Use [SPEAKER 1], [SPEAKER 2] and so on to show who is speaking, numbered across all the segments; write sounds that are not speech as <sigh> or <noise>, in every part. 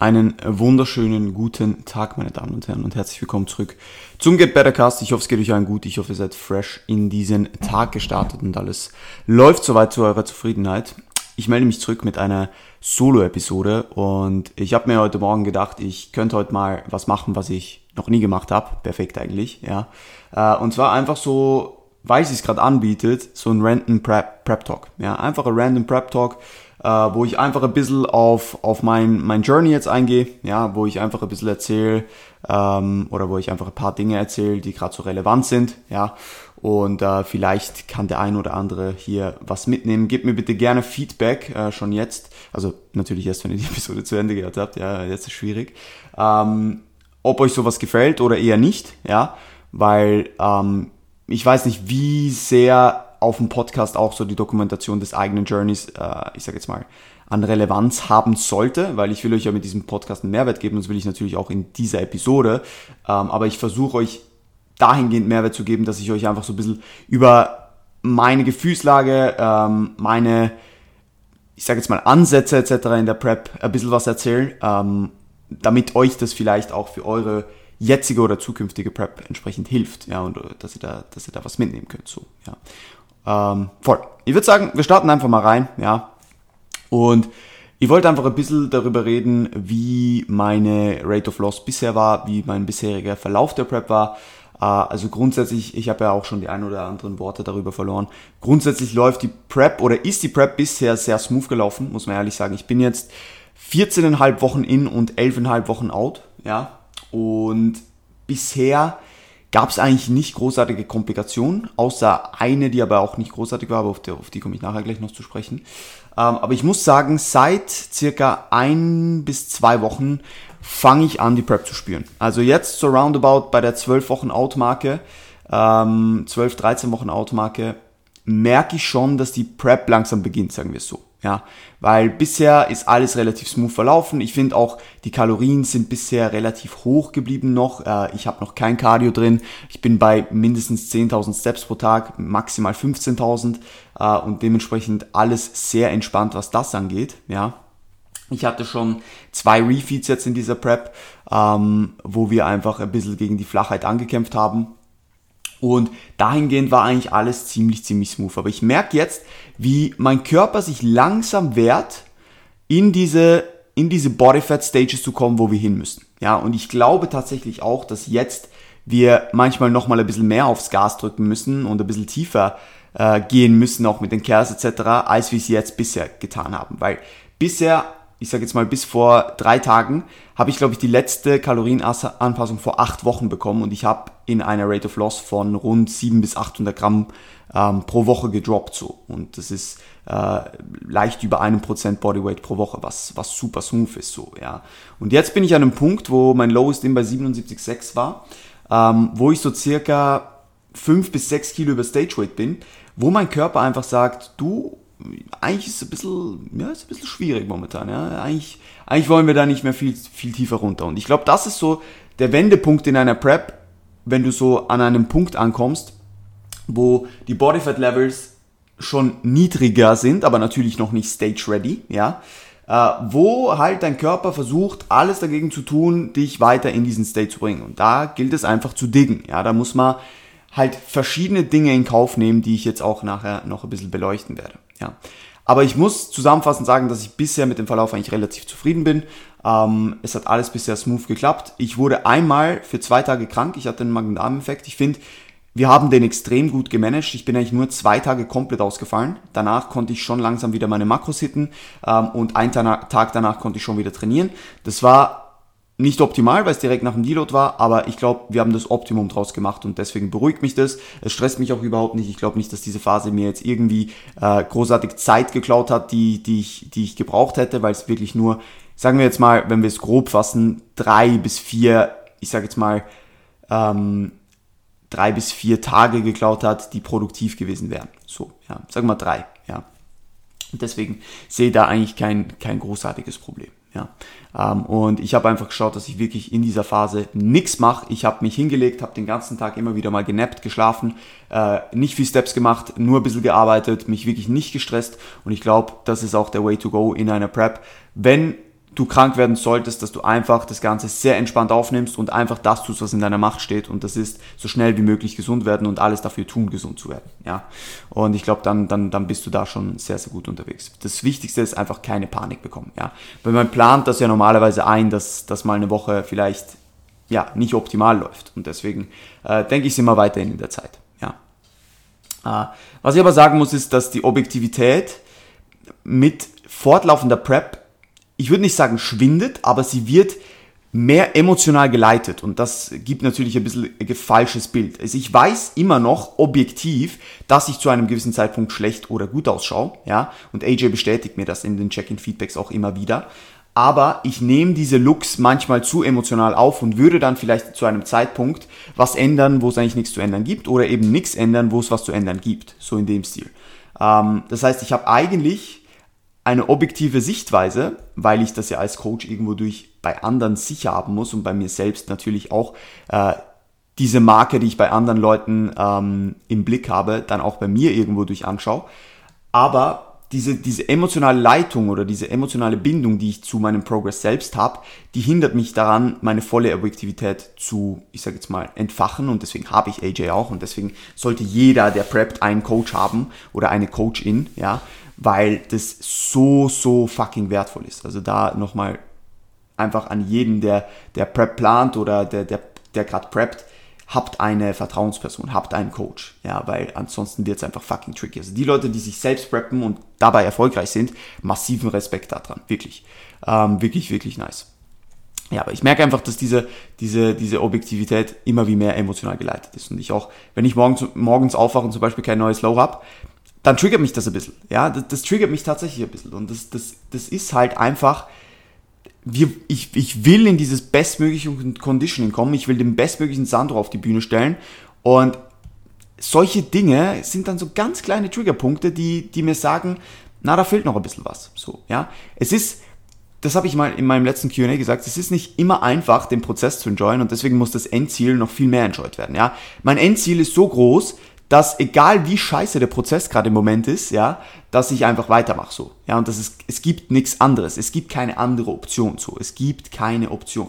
[SPEAKER 1] Einen wunderschönen guten Tag, meine Damen und Herren, und herzlich willkommen zurück zum Get Better Cast. Ich hoffe, es geht euch allen gut. Ich hoffe, ihr seid fresh in diesen Tag gestartet und alles läuft soweit zu eurer Zufriedenheit. Ich melde mich zurück mit einer Solo-Episode und ich habe mir heute Morgen gedacht, ich könnte heute mal was machen, was ich noch nie gemacht habe. Perfekt eigentlich, ja. Äh, und zwar einfach so, weil es sich gerade anbietet, so ein Random Prep, Prep Talk. Ja, einfach ein Random Prep Talk äh, wo ich einfach ein bisschen auf, auf mein, mein Journey jetzt eingehe, ja, wo ich einfach ein bisschen erzähle ähm, oder wo ich einfach ein paar Dinge erzähle, die gerade so relevant sind, ja. Und äh, vielleicht kann der ein oder andere hier was mitnehmen. Gebt mir bitte gerne Feedback äh, schon jetzt. Also natürlich erst, wenn ihr die <laughs> Episode zu Ende gehört habt. Ja, jetzt ist schwierig. Ähm, ob euch sowas gefällt oder eher nicht, ja, weil ähm, ich weiß nicht, wie sehr auf dem Podcast auch so die Dokumentation des eigenen Journeys, äh, ich sage jetzt mal, an Relevanz haben sollte, weil ich will euch ja mit diesem Podcast einen Mehrwert geben, das will ich natürlich auch in dieser Episode. Ähm, aber ich versuche euch dahingehend Mehrwert zu geben, dass ich euch einfach so ein bisschen über meine Gefühlslage, ähm, meine, ich sage jetzt mal, Ansätze etc. in der Prep ein bisschen was erzähle, ähm, damit euch das vielleicht auch für eure jetzige oder zukünftige Prep entsprechend hilft, ja, und dass ihr da, dass ihr da was mitnehmen könnt, so, ja. Ähm, voll. Ich würde sagen, wir starten einfach mal rein, ja. Und ich wollte einfach ein bisschen darüber reden, wie meine Rate of Loss bisher war, wie mein bisheriger Verlauf der Prep war. Äh, also grundsätzlich, ich habe ja auch schon die ein oder anderen Worte darüber verloren. Grundsätzlich läuft die Prep oder ist die Prep bisher sehr smooth gelaufen, muss man ehrlich sagen. Ich bin jetzt 14,5 Wochen in und 11,5 Wochen out, ja. Und bisher gab es eigentlich nicht großartige Komplikationen, außer eine, die aber auch nicht großartig war, aber auf die, auf die komme ich nachher gleich noch zu sprechen. Ähm, aber ich muss sagen, seit circa ein bis zwei Wochen fange ich an, die Prep zu spüren. Also jetzt so roundabout bei der 12 Wochen Out-Marke, ähm, 12, 13 Wochen Out-Marke, merke ich schon, dass die Prep langsam beginnt, sagen wir es so. Ja, weil bisher ist alles relativ smooth verlaufen. Ich finde auch, die Kalorien sind bisher relativ hoch geblieben noch. Äh, ich habe noch kein Cardio drin. Ich bin bei mindestens 10.000 Steps pro Tag, maximal 15.000 äh, und dementsprechend alles sehr entspannt, was das angeht. Ja, ich hatte schon zwei Refeeds jetzt in dieser Prep, ähm, wo wir einfach ein bisschen gegen die Flachheit angekämpft haben. Und dahingehend war eigentlich alles ziemlich, ziemlich smooth. Aber ich merke jetzt, wie mein Körper sich langsam wehrt, in diese, in diese Body Fat Stages zu kommen, wo wir hin müssen. Ja, und ich glaube tatsächlich auch, dass jetzt wir manchmal nochmal ein bisschen mehr aufs Gas drücken müssen und ein bisschen tiefer äh, gehen müssen, auch mit den Kers etc., als wir es jetzt bisher getan haben. Weil bisher ich sage jetzt mal bis vor drei Tagen, habe ich, glaube ich, die letzte Kalorienanpassung vor acht Wochen bekommen und ich habe in einer Rate of Loss von rund 700 bis 800 Gramm ähm, pro Woche gedroppt so. Und das ist äh, leicht über einem Prozent Bodyweight pro Woche, was, was super smooth ist so, ja. Und jetzt bin ich an einem Punkt, wo mein Lowest in bei 77,6 war, ähm, wo ich so circa 5 bis 6 Kilo über Stage Weight bin, wo mein Körper einfach sagt, du eigentlich ist es ein bisschen, ja, ist ein bisschen schwierig momentan. Ja. Eigentlich, eigentlich wollen wir da nicht mehr viel, viel tiefer runter. Und ich glaube, das ist so der Wendepunkt in einer Prep, wenn du so an einem Punkt ankommst, wo die Bodyfat Levels schon niedriger sind, aber natürlich noch nicht stage ready, ja, äh, wo halt dein Körper versucht, alles dagegen zu tun, dich weiter in diesen State zu bringen. Und da gilt es einfach zu diggen, ja, da muss man halt verschiedene Dinge in Kauf nehmen, die ich jetzt auch nachher noch ein bisschen beleuchten werde. Ja. Aber ich muss zusammenfassend sagen, dass ich bisher mit dem Verlauf eigentlich relativ zufrieden bin. Ähm, es hat alles bisher smooth geklappt. Ich wurde einmal für zwei Tage krank. Ich hatte einen Magen-Darm-Infekt. Ich finde, wir haben den extrem gut gemanagt. Ich bin eigentlich nur zwei Tage komplett ausgefallen. Danach konnte ich schon langsam wieder meine Makros hitten ähm, und einen Tag danach konnte ich schon wieder trainieren. Das war nicht optimal, weil es direkt nach dem Deload war, aber ich glaube, wir haben das Optimum draus gemacht und deswegen beruhigt mich das. Es stresst mich auch überhaupt nicht. Ich glaube nicht, dass diese Phase mir jetzt irgendwie äh, großartig Zeit geklaut hat, die, die, ich, die ich gebraucht hätte, weil es wirklich nur, sagen wir jetzt mal, wenn wir es grob fassen, drei bis vier, ich sage jetzt mal, ähm, drei bis vier Tage geklaut hat, die produktiv gewesen wären. So, ja, sagen wir drei, ja. Und deswegen sehe da eigentlich kein, kein großartiges Problem. Ja. Ähm, und ich habe einfach geschaut, dass ich wirklich in dieser Phase nichts mache. Ich habe mich hingelegt, habe den ganzen Tag immer wieder mal genappt, geschlafen, äh, nicht viel Steps gemacht, nur ein bisschen gearbeitet, mich wirklich nicht gestresst. Und ich glaube, das ist auch der Way to go in einer Prep. Wenn du krank werden solltest, dass du einfach das Ganze sehr entspannt aufnimmst und einfach das tust, was in deiner Macht steht. Und das ist so schnell wie möglich gesund werden und alles dafür tun, gesund zu werden. Ja. Und ich glaube, dann, dann, dann bist du da schon sehr, sehr gut unterwegs. Das Wichtigste ist einfach keine Panik bekommen. Ja. Weil man plant das ja normalerweise ein, dass, dass mal eine Woche vielleicht ja, nicht optimal läuft. Und deswegen äh, denke ich, sind wir weiterhin in der Zeit. Ja. Äh, was ich aber sagen muss, ist, dass die Objektivität mit fortlaufender Prep ich würde nicht sagen schwindet, aber sie wird mehr emotional geleitet und das gibt natürlich ein bisschen ein falsches Bild. Also ich weiß immer noch objektiv, dass ich zu einem gewissen Zeitpunkt schlecht oder gut ausschaue, ja, und AJ bestätigt mir das in den Check-in-Feedbacks auch immer wieder. Aber ich nehme diese Looks manchmal zu emotional auf und würde dann vielleicht zu einem Zeitpunkt was ändern, wo es eigentlich nichts zu ändern gibt oder eben nichts ändern, wo es was zu ändern gibt. So in dem Stil. Ähm, das heißt, ich habe eigentlich eine objektive Sichtweise, weil ich das ja als Coach irgendwo durch bei anderen sicher haben muss und bei mir selbst natürlich auch äh, diese Marke, die ich bei anderen Leuten ähm, im Blick habe, dann auch bei mir irgendwo durch anschaue. Aber diese, diese emotionale Leitung oder diese emotionale Bindung, die ich zu meinem Progress selbst habe, die hindert mich daran, meine volle Objektivität zu, ich sage jetzt mal, entfachen. Und deswegen habe ich AJ auch. Und deswegen sollte jeder, der preppt, einen Coach haben oder eine Coachin, ja, weil das so, so fucking wertvoll ist. Also da nochmal einfach an jeden, der, der Prep plant oder der, der, der gerade preppt, habt eine Vertrauensperson, habt einen Coach, ja, weil ansonsten wird es einfach fucking tricky. Also die Leute, die sich selbst preppen und dabei erfolgreich sind, massiven Respekt daran, wirklich, ähm, wirklich, wirklich nice. Ja, aber ich merke einfach, dass diese, diese, diese Objektivität immer wie mehr emotional geleitet ist. Und ich auch, wenn ich morgens, morgens aufwache und zum Beispiel kein neues Low habe, dann triggert mich das ein bisschen. Ja, das, das triggert mich tatsächlich ein bisschen. Und das, das, das ist halt einfach, wir, ich, ich will in dieses bestmögliche Conditioning kommen. Ich will den bestmöglichen Sandro auf die Bühne stellen. Und solche Dinge sind dann so ganz kleine Triggerpunkte, die, die mir sagen, na, da fehlt noch ein bisschen was. So, ja. Es ist, das habe ich mal in meinem letzten Q&A gesagt, es ist nicht immer einfach, den Prozess zu enjoyen und deswegen muss das Endziel noch viel mehr enjoyed werden, ja. Mein Endziel ist so groß, dass egal wie scheiße der Prozess gerade im Moment ist, ja, dass ich einfach weitermache so. Ja, und das ist, es gibt nichts anderes. Es gibt keine andere Option so. Es gibt keine Option.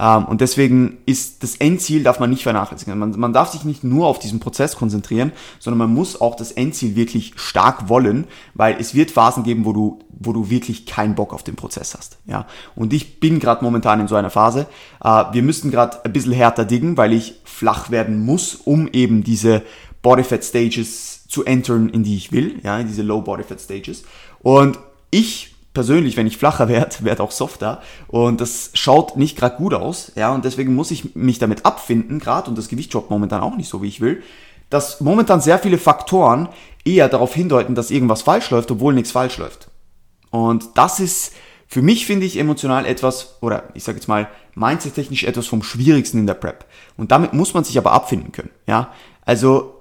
[SPEAKER 1] Ähm, und deswegen ist das Endziel darf man nicht vernachlässigen. Man, man darf sich nicht nur auf diesen Prozess konzentrieren, sondern man muss auch das Endziel wirklich stark wollen, weil es wird Phasen geben, wo du, wo du wirklich keinen Bock auf den Prozess hast. Ja, und ich bin gerade momentan in so einer Phase. Äh, wir müssten gerade ein bisschen härter diggen, weil ich flach werden muss, um eben diese Body Fat Stages zu entern, in die ich will, ja, in diese Low Body Fat Stages. Und ich persönlich, wenn ich flacher werde, <laughs> werde auch softer und das schaut nicht gerade gut aus, ja, und deswegen muss ich mich damit abfinden, gerade und das Gewicht droppt momentan auch nicht so, wie ich will, dass momentan sehr viele Faktoren eher darauf hindeuten, dass irgendwas falsch läuft, obwohl nichts falsch läuft. Und das ist für mich, finde ich, emotional etwas, oder ich sage jetzt mal, mindset-technisch etwas vom Schwierigsten in der Prep. Und damit muss man sich aber abfinden können, ja. Also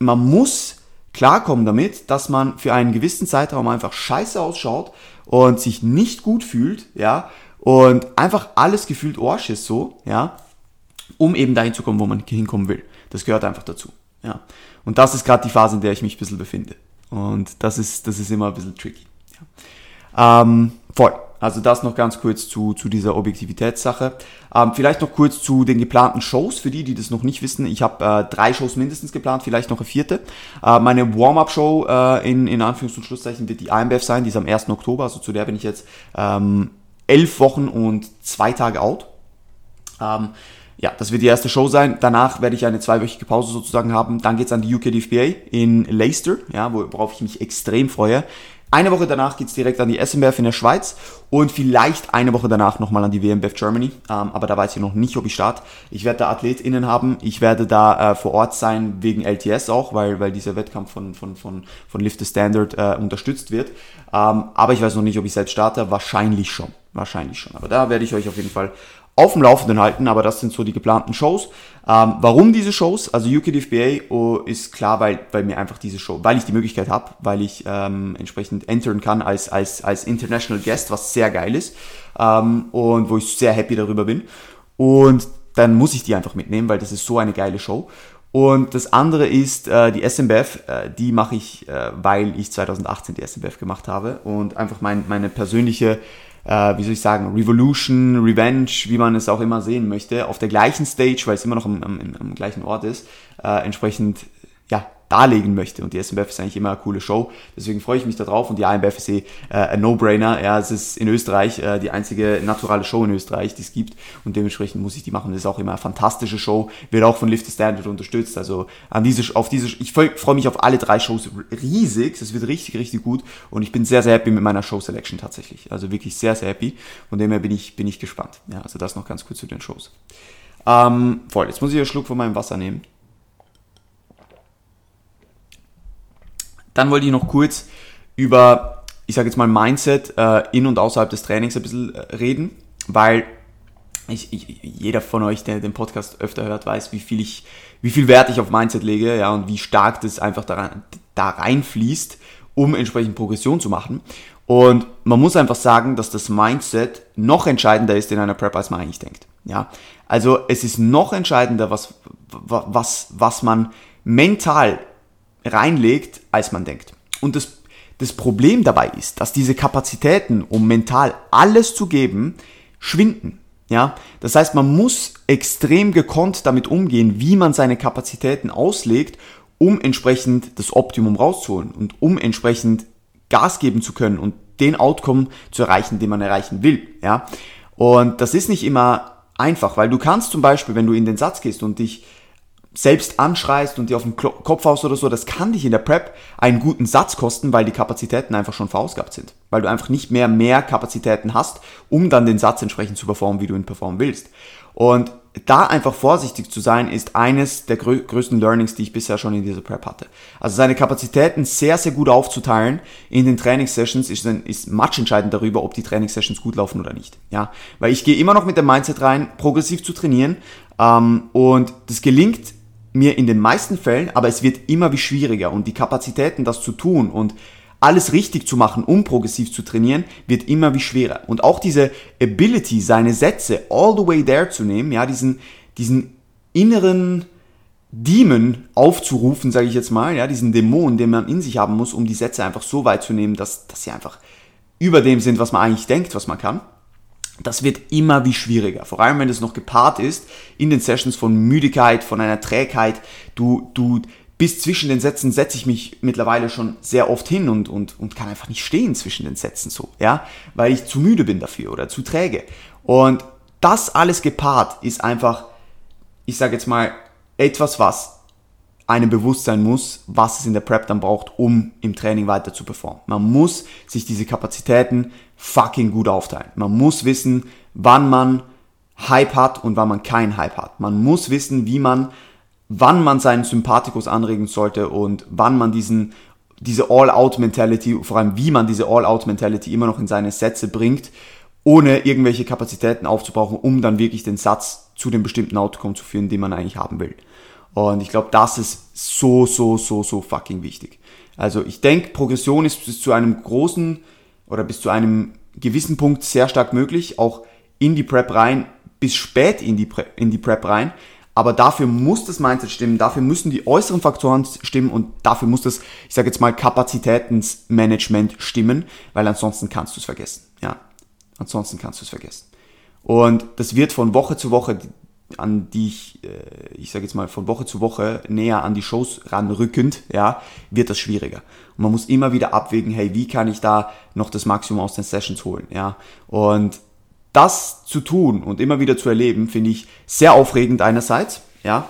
[SPEAKER 1] man muss klarkommen damit, dass man für einen gewissen Zeitraum einfach scheiße ausschaut und sich nicht gut fühlt, ja, und einfach alles gefühlt Arsch ist so, ja, um eben dahin zu kommen, wo man hinkommen will. Das gehört einfach dazu, ja. Und das ist gerade die Phase, in der ich mich ein bisschen befinde. Und das ist, das ist immer ein bisschen tricky. Ja. Ähm, voll. Also das noch ganz kurz zu, zu dieser Objektivitätssache. Ähm, vielleicht noch kurz zu den geplanten Shows. Für die, die das noch nicht wissen, ich habe äh, drei Shows mindestens geplant, vielleicht noch eine vierte. Äh, meine Warm-Up-Show äh, in, in Anführungs- und Schlusszeichen wird die IMBF sein, die ist am 1. Oktober, also zu der bin ich jetzt ähm, elf Wochen und zwei Tage out. Ähm, ja, das wird die erste Show sein. Danach werde ich eine zweiwöchige Pause sozusagen haben. Dann geht's an die UK DFBA in Leicester, ja, worauf ich mich extrem freue. Eine Woche danach geht's direkt an die SMBF in der Schweiz und vielleicht eine Woche danach nochmal an die WMBF Germany. Ähm, aber da weiß ich noch nicht, ob ich starte. Ich werde da AthletInnen haben. Ich werde da äh, vor Ort sein, wegen LTS auch, weil, weil dieser Wettkampf von, von, von, von Lift the Standard äh, unterstützt wird. Ähm, aber ich weiß noch nicht, ob ich selbst starte. Wahrscheinlich schon. Wahrscheinlich schon. Aber da werde ich euch auf jeden Fall auf dem Laufenden halten, aber das sind so die geplanten Shows. Ähm, warum diese Shows? Also UKDFBA oh, ist klar, weil, weil mir einfach diese Show, weil ich die Möglichkeit habe, weil ich ähm, entsprechend entern kann als, als, als International Guest, was sehr geil ist ähm, und wo ich sehr happy darüber bin. Und dann muss ich die einfach mitnehmen, weil das ist so eine geile Show. Und das andere ist äh, die SMBF, äh, die mache ich, äh, weil ich 2018 die SMBF gemacht habe und einfach mein, meine persönliche äh, wie soll ich sagen, Revolution, Revenge, wie man es auch immer sehen möchte, auf der gleichen Stage, weil es immer noch am, am, am gleichen Ort ist, äh, entsprechend darlegen möchte. Und die SMBF ist eigentlich immer eine coole Show. Deswegen freue ich mich darauf. Und die AMBF ist eh äh, ein No-Brainer. Ja, es ist in Österreich äh, die einzige naturale Show in Österreich, die es gibt. Und dementsprechend muss ich die machen. Das ist auch immer eine fantastische Show. Wird auch von Lift the Standard unterstützt. Also an diese, auf diese, ich freue mich auf alle drei Shows riesig. Es wird richtig, richtig gut. Und ich bin sehr, sehr happy mit meiner Show Selection tatsächlich. Also wirklich sehr, sehr happy. Von dem her bin ich, bin ich gespannt. Ja, also das noch ganz kurz zu den Shows. Ähm, voll. Jetzt muss ich einen Schluck von meinem Wasser nehmen. Dann wollte ich noch kurz über, ich sage jetzt mal, Mindset äh, in und außerhalb des Trainings ein bisschen äh, reden, weil ich, ich, jeder von euch, der den Podcast öfter hört, weiß, wie viel ich, wie viel Wert ich auf Mindset lege, ja, und wie stark das einfach daran, da reinfließt, um entsprechend Progression zu machen. Und man muss einfach sagen, dass das Mindset noch entscheidender ist in einer Prep, als man eigentlich denkt. Ja, also es ist noch entscheidender, was, was, was man mental reinlegt, als man denkt. Und das, das Problem dabei ist, dass diese Kapazitäten, um mental alles zu geben, schwinden. Ja, das heißt, man muss extrem gekonnt damit umgehen, wie man seine Kapazitäten auslegt, um entsprechend das Optimum rauszuholen und um entsprechend Gas geben zu können und den Outcome zu erreichen, den man erreichen will. Ja, und das ist nicht immer einfach, weil du kannst zum Beispiel, wenn du in den Satz gehst und dich selbst anschreist und dir auf den Kopf haust oder so, das kann dich in der Prep einen guten Satz kosten, weil die Kapazitäten einfach schon verausgabt sind. Weil du einfach nicht mehr mehr Kapazitäten hast, um dann den Satz entsprechend zu performen, wie du ihn performen willst. Und da einfach vorsichtig zu sein, ist eines der grö größten Learnings, die ich bisher schon in dieser Prep hatte. Also seine Kapazitäten sehr, sehr gut aufzuteilen in den Trainingssessions ist, ist much entscheidend darüber, ob die Trainingssessions gut laufen oder nicht. Ja, weil ich gehe immer noch mit dem Mindset rein, progressiv zu trainieren ähm, und das gelingt mir in den meisten Fällen, aber es wird immer wie schwieriger und die Kapazitäten, das zu tun und alles richtig zu machen, um progressiv zu trainieren, wird immer wie schwerer. Und auch diese Ability, seine Sätze all the way there zu nehmen, ja, diesen, diesen inneren Demon aufzurufen, sage ich jetzt mal, ja, diesen Dämon, den man in sich haben muss, um die Sätze einfach so weit zu nehmen, dass, dass sie einfach über dem sind, was man eigentlich denkt, was man kann das wird immer wie schwieriger. Vor allem, wenn es noch gepaart ist in den Sessions von Müdigkeit, von einer Trägheit. Du, du bis zwischen den Sätzen setze ich mich mittlerweile schon sehr oft hin und, und, und kann einfach nicht stehen zwischen den Sätzen so, ja, weil ich zu müde bin dafür oder zu träge. Und das alles gepaart ist einfach, ich sage jetzt mal, etwas, was einem bewusst sein muss, was es in der Prep dann braucht, um im Training weiter zu performen. Man muss sich diese Kapazitäten fucking gut aufteilen. Man muss wissen, wann man Hype hat und wann man keinen Hype hat. Man muss wissen, wie man, wann man seinen Sympathikus anregen sollte und wann man diesen, diese All-Out-Mentality, vor allem wie man diese All-Out-Mentality immer noch in seine Sätze bringt, ohne irgendwelche Kapazitäten aufzubrauchen, um dann wirklich den Satz zu dem bestimmten Outcome zu führen, den man eigentlich haben will. Und ich glaube, das ist so, so, so, so fucking wichtig. Also ich denke, Progression ist bis zu einem großen oder bis zu einem gewissen Punkt sehr stark möglich, auch in die Prep rein, bis spät in die, Pre in die Prep rein. Aber dafür muss das Mindset stimmen, dafür müssen die äußeren Faktoren stimmen und dafür muss das, ich sage jetzt mal, Kapazitätensmanagement stimmen, weil ansonsten kannst du es vergessen. Ja, ansonsten kannst du es vergessen. Und das wird von Woche zu Woche, an die ich, äh, ich sage jetzt mal, von Woche zu Woche näher an die Shows ranrückend, ja, wird das schwieriger. Und man muss immer wieder abwägen, hey, wie kann ich da noch das Maximum aus den Sessions holen, ja. Und das zu tun und immer wieder zu erleben, finde ich sehr aufregend einerseits, ja,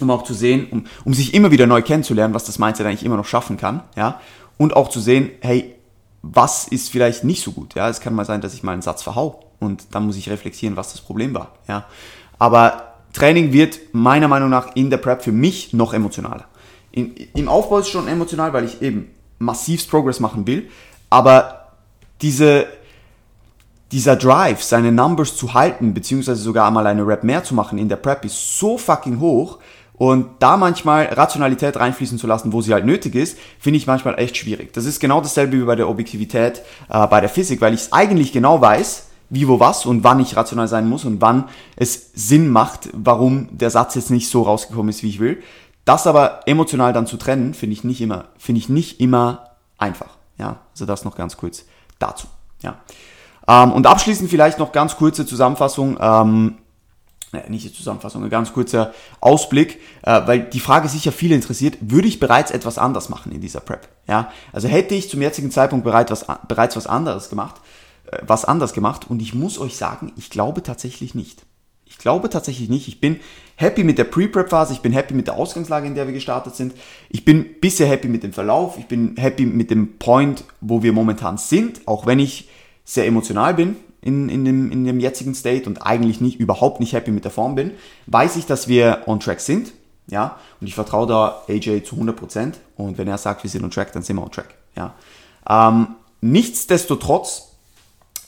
[SPEAKER 1] um auch zu sehen, um, um sich immer wieder neu kennenzulernen, was das Mindset eigentlich immer noch schaffen kann, ja, und auch zu sehen, hey, was ist vielleicht nicht so gut, ja, es kann mal sein, dass ich mal einen Satz verhau und dann muss ich reflektieren, was das Problem war, ja, aber Training wird meiner Meinung nach in der Prep für mich noch emotionaler. In, Im Aufbau ist es schon emotional, weil ich eben massivst Progress machen will. Aber diese, dieser Drive, seine Numbers zu halten, beziehungsweise sogar einmal eine Rap mehr zu machen in der Prep, ist so fucking hoch. Und da manchmal Rationalität reinfließen zu lassen, wo sie halt nötig ist, finde ich manchmal echt schwierig. Das ist genau dasselbe wie bei der Objektivität äh, bei der Physik, weil ich es eigentlich genau weiß, wie, wo, was und wann ich rational sein muss und wann es Sinn macht, warum der Satz jetzt nicht so rausgekommen ist, wie ich will. Das aber emotional dann zu trennen, finde ich nicht immer, finde ich nicht immer einfach. Ja, also das noch ganz kurz dazu. Ja. Ähm, und abschließend vielleicht noch ganz kurze Zusammenfassung. Ähm, nicht die Zusammenfassung, ein ganz kurzer Ausblick, äh, weil die Frage sicher viele interessiert, würde ich bereits etwas anders machen in dieser Prep? Ja, also hätte ich zum jetzigen Zeitpunkt bereits was, bereits was anderes gemacht, was anders gemacht und ich muss euch sagen, ich glaube tatsächlich nicht. Ich glaube tatsächlich nicht. Ich bin happy mit der Pre-Prep-Phase, ich bin happy mit der Ausgangslage, in der wir gestartet sind. Ich bin bisher happy mit dem Verlauf, ich bin happy mit dem Point, wo wir momentan sind, auch wenn ich sehr emotional bin in, in, dem, in dem jetzigen State und eigentlich nicht, überhaupt nicht happy mit der Form bin, weiß ich, dass wir on track sind. Ja, und ich vertraue da AJ zu 100%. Und wenn er sagt, wir sind on track, dann sind wir on track. Ja. Ähm, nichtsdestotrotz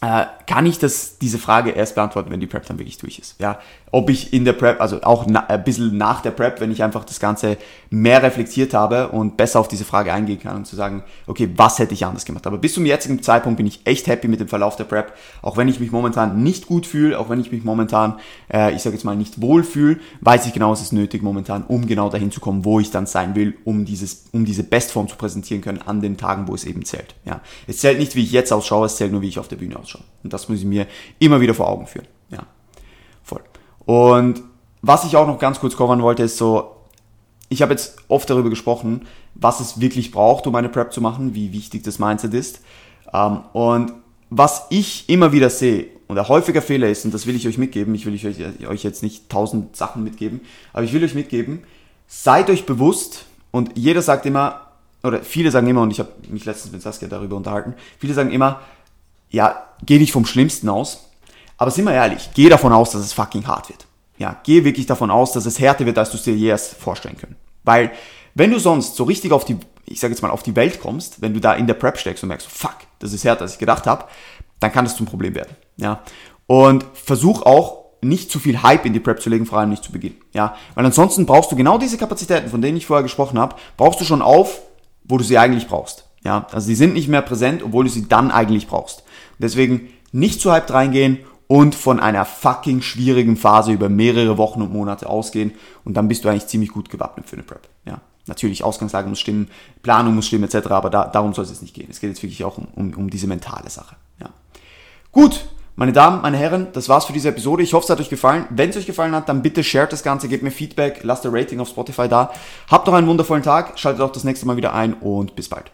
[SPEAKER 1] äh, kann ich das, diese Frage erst beantworten, wenn die Prep dann wirklich durch ist. Ja, ob ich in der Prep, also auch na, ein bisschen nach der Prep, wenn ich einfach das Ganze mehr reflektiert habe und besser auf diese Frage eingehen kann und zu sagen, okay, was hätte ich anders gemacht. Aber bis zum jetzigen Zeitpunkt bin ich echt happy mit dem Verlauf der Prep, auch wenn ich mich momentan nicht gut fühle, auch wenn ich mich momentan, äh, ich sage jetzt mal, nicht wohl fühle, weiß ich genau, es ist nötig momentan, um genau dahin zu kommen, wo ich dann sein will, um dieses, um diese Bestform zu präsentieren können an den Tagen, wo es eben zählt. Ja, es zählt nicht, wie ich jetzt ausschaue, es zählt nur, wie ich auf der Bühne ausschaue anschauen. Und das muss ich mir immer wieder vor Augen führen. Ja, voll. Und was ich auch noch ganz kurz covern wollte, ist so, ich habe jetzt oft darüber gesprochen, was es wirklich braucht, um eine Prep zu machen, wie wichtig das Mindset ist. Ähm, und was ich immer wieder sehe und ein häufiger Fehler ist, und das will ich euch mitgeben, ich will euch jetzt nicht tausend Sachen mitgeben, aber ich will euch mitgeben, seid euch bewusst, und jeder sagt immer, oder viele sagen immer, und ich habe mich letztens mit Saskia darüber unterhalten, viele sagen immer, ja, geh nicht vom Schlimmsten aus. Aber sind wir ehrlich, geh davon aus, dass es fucking hart wird. Ja, geh wirklich davon aus, dass es härter wird, als du es dir je erst vorstellen können. Weil, wenn du sonst so richtig auf die, ich sag jetzt mal, auf die Welt kommst, wenn du da in der Prep steckst und merkst, fuck, das ist härter, als ich gedacht habe, dann kann das zum Problem werden. Ja. Und versuch auch, nicht zu viel Hype in die Prep zu legen, vor allem nicht zu Beginn. Ja, weil ansonsten brauchst du genau diese Kapazitäten, von denen ich vorher gesprochen habe, brauchst du schon auf, wo du sie eigentlich brauchst. Ja, also sie sind nicht mehr präsent, obwohl du sie dann eigentlich brauchst. Deswegen nicht zu hyped reingehen und von einer fucking schwierigen Phase über mehrere Wochen und Monate ausgehen und dann bist du eigentlich ziemlich gut gewappnet für eine Prep. Ja, natürlich Ausgangslage muss stimmen, Planung muss stimmen etc., aber da, darum soll es jetzt nicht gehen. Es geht jetzt wirklich auch um, um, um diese mentale Sache. Ja. Gut, meine Damen, meine Herren, das war's für diese Episode. Ich hoffe, es hat euch gefallen. Wenn es euch gefallen hat, dann bitte shared das Ganze, gebt mir Feedback, lasst ein Rating auf Spotify da. Habt noch einen wundervollen Tag, schaltet auch das nächste Mal wieder ein und bis bald.